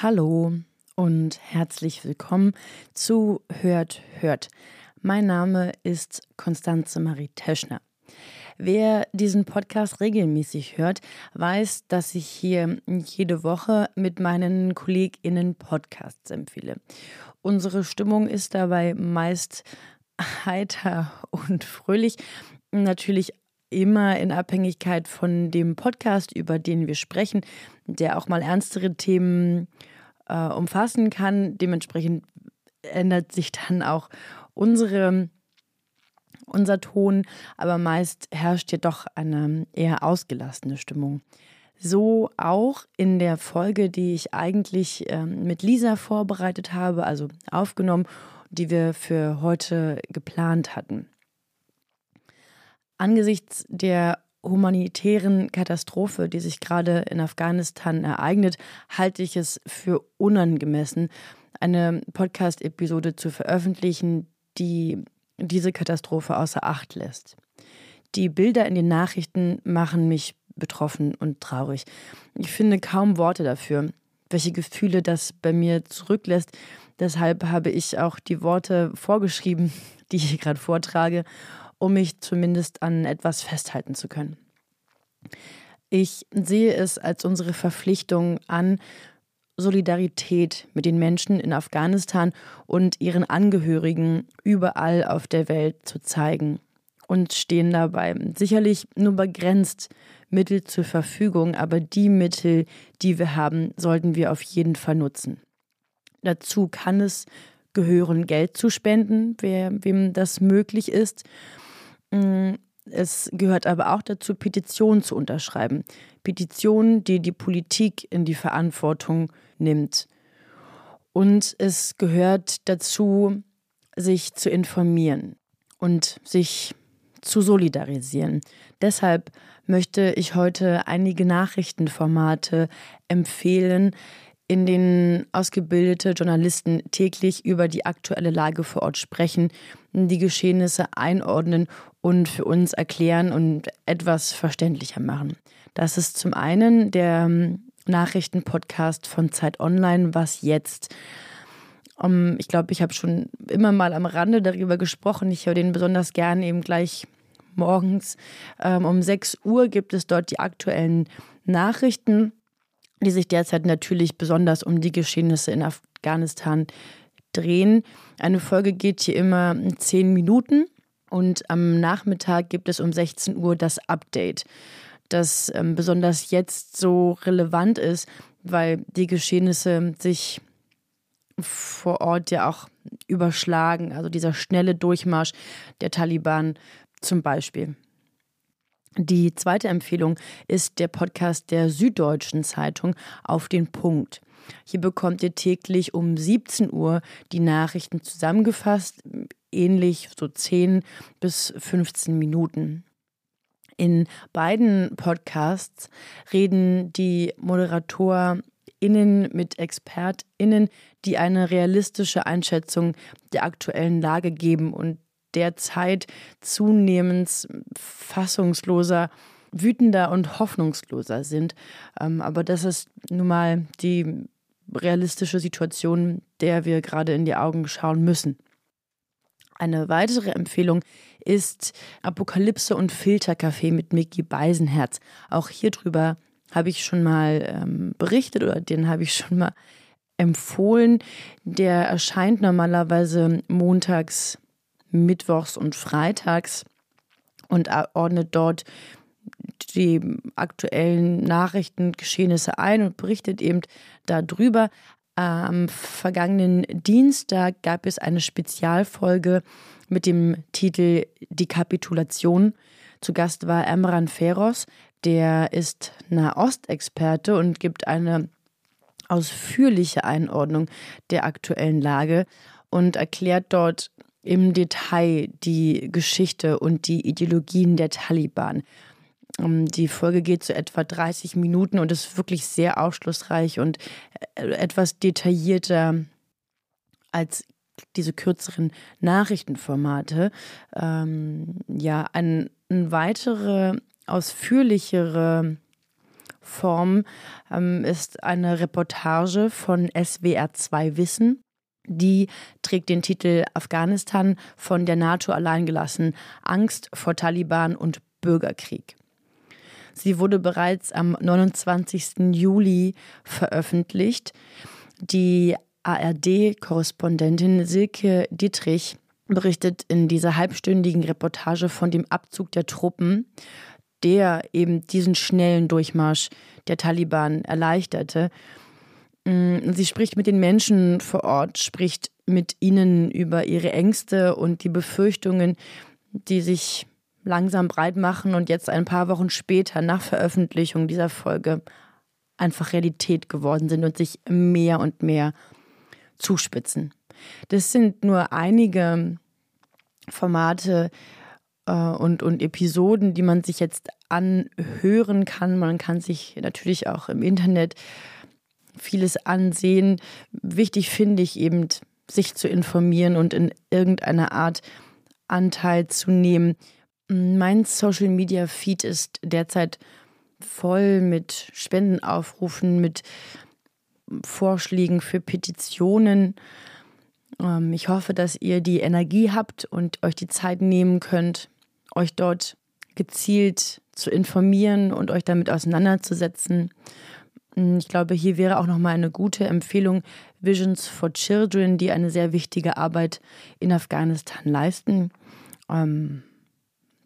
Hallo und herzlich willkommen zu Hört, Hört. Mein Name ist Konstanze Marie Teschner. Wer diesen Podcast regelmäßig hört, weiß, dass ich hier jede Woche mit meinen KollegInnen Podcasts empfehle. Unsere Stimmung ist dabei meist heiter und fröhlich. Natürlich immer in Abhängigkeit von dem Podcast, über den wir sprechen, der auch mal ernstere Themen äh, umfassen kann. Dementsprechend ändert sich dann auch unsere, unser Ton, aber meist herrscht jedoch eine eher ausgelassene Stimmung. So auch in der Folge, die ich eigentlich äh, mit Lisa vorbereitet habe, also aufgenommen, die wir für heute geplant hatten. Angesichts der humanitären Katastrophe, die sich gerade in Afghanistan ereignet, halte ich es für unangemessen, eine Podcast-Episode zu veröffentlichen, die diese Katastrophe außer Acht lässt. Die Bilder in den Nachrichten machen mich betroffen und traurig. Ich finde kaum Worte dafür, welche Gefühle das bei mir zurücklässt. Deshalb habe ich auch die Worte vorgeschrieben, die ich gerade vortrage um mich zumindest an etwas festhalten zu können. Ich sehe es als unsere Verpflichtung an, Solidarität mit den Menschen in Afghanistan und ihren Angehörigen überall auf der Welt zu zeigen und stehen dabei sicherlich nur begrenzt Mittel zur Verfügung, aber die Mittel, die wir haben, sollten wir auf jeden Fall nutzen. Dazu kann es gehören, Geld zu spenden, wer, wem das möglich ist. Mm, es gehört aber auch dazu, Petitionen zu unterschreiben. Petitionen, die die Politik in die Verantwortung nimmt. Und es gehört dazu, sich zu informieren und sich zu solidarisieren. Deshalb möchte ich heute einige Nachrichtenformate empfehlen, in denen ausgebildete Journalisten täglich über die aktuelle Lage vor Ort sprechen, die Geschehnisse einordnen und für uns erklären und etwas verständlicher machen. Das ist zum einen der ähm, Nachrichtenpodcast von Zeit Online, was jetzt. Um, ich glaube, ich habe schon immer mal am Rande darüber gesprochen. Ich höre den besonders gern eben gleich morgens. Ähm, um 6 Uhr gibt es dort die aktuellen Nachrichten die sich derzeit natürlich besonders um die Geschehnisse in Afghanistan drehen. Eine Folge geht hier immer zehn Minuten und am Nachmittag gibt es um 16 Uhr das Update, das ähm, besonders jetzt so relevant ist, weil die Geschehnisse sich vor Ort ja auch überschlagen. Also dieser schnelle Durchmarsch der Taliban zum Beispiel. Die zweite Empfehlung ist der Podcast der Süddeutschen Zeitung auf den Punkt. Hier bekommt ihr täglich um 17 Uhr die Nachrichten zusammengefasst, ähnlich so 10 bis 15 Minuten. In beiden Podcasts reden die ModeratorInnen mit ExpertInnen, die eine realistische Einschätzung der aktuellen Lage geben und derzeit zunehmend fassungsloser, wütender und hoffnungsloser sind. Ähm, aber das ist nun mal die realistische Situation, der wir gerade in die Augen schauen müssen. Eine weitere Empfehlung ist Apokalypse und Filterkaffee mit Mickey Beisenherz. Auch hierüber habe ich schon mal ähm, berichtet oder den habe ich schon mal empfohlen. Der erscheint normalerweise montags mittwochs und freitags und ordnet dort die aktuellen Nachrichten, Geschehnisse ein und berichtet eben darüber. Am vergangenen Dienstag gab es eine Spezialfolge mit dem Titel Die Kapitulation. Zu Gast war Emran Feros, der ist Nahostexperte und gibt eine ausführliche Einordnung der aktuellen Lage und erklärt dort im Detail die Geschichte und die Ideologien der Taliban. Ähm, die Folge geht so etwa 30 Minuten und ist wirklich sehr aufschlussreich und äh, etwas detaillierter als diese kürzeren Nachrichtenformate. Ähm, ja, ein, eine weitere, ausführlichere Form ähm, ist eine Reportage von SWR 2 Wissen. Die trägt den Titel Afghanistan von der NATO alleingelassen, Angst vor Taliban und Bürgerkrieg. Sie wurde bereits am 29. Juli veröffentlicht. Die ARD-Korrespondentin Silke Dietrich berichtet in dieser halbstündigen Reportage von dem Abzug der Truppen, der eben diesen schnellen Durchmarsch der Taliban erleichterte. Mm, sie spricht mit den Menschen vor Ort, spricht mit ihnen über ihre Ängste und die Befürchtungen, die sich langsam breit machen und jetzt ein paar Wochen später nach Veröffentlichung dieser Folge einfach Realität geworden sind und sich mehr und mehr zuspitzen. Das sind nur einige Formate äh, und, und Episoden, die man sich jetzt anhören kann. Man kann sich natürlich auch im Internet vieles ansehen. Wichtig finde ich eben, sich zu informieren und in irgendeiner Art Anteil zu nehmen. Mein Social Media Feed ist derzeit voll mit Spendenaufrufen, mit Vorschlägen für Petitionen. Ähm, ich hoffe, dass ihr die Energie habt und euch die Zeit nehmen könnt, euch dort gezielt zu informieren und euch damit auseinanderzusetzen. Hm, ich glaube, hier wäre auch noch mal eine gute Empfehlung Visions for Children, die eine sehr wichtige Arbeit in Afghanistan leisten. Ähm,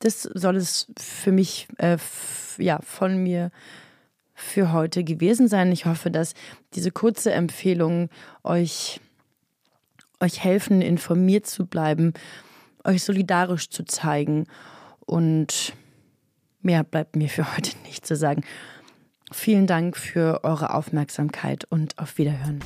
das soll es für mich, äh, ja, von mir für heute gewesen sein. Ich hoffe, dass diese kurze Empfehlung euch, euch helfen, informiert zu bleiben, euch solidarisch zu zeigen. Und mehr bleibt mir für heute nicht zu sagen. Vielen Dank für eure Aufmerksamkeit und auf Wiederhören.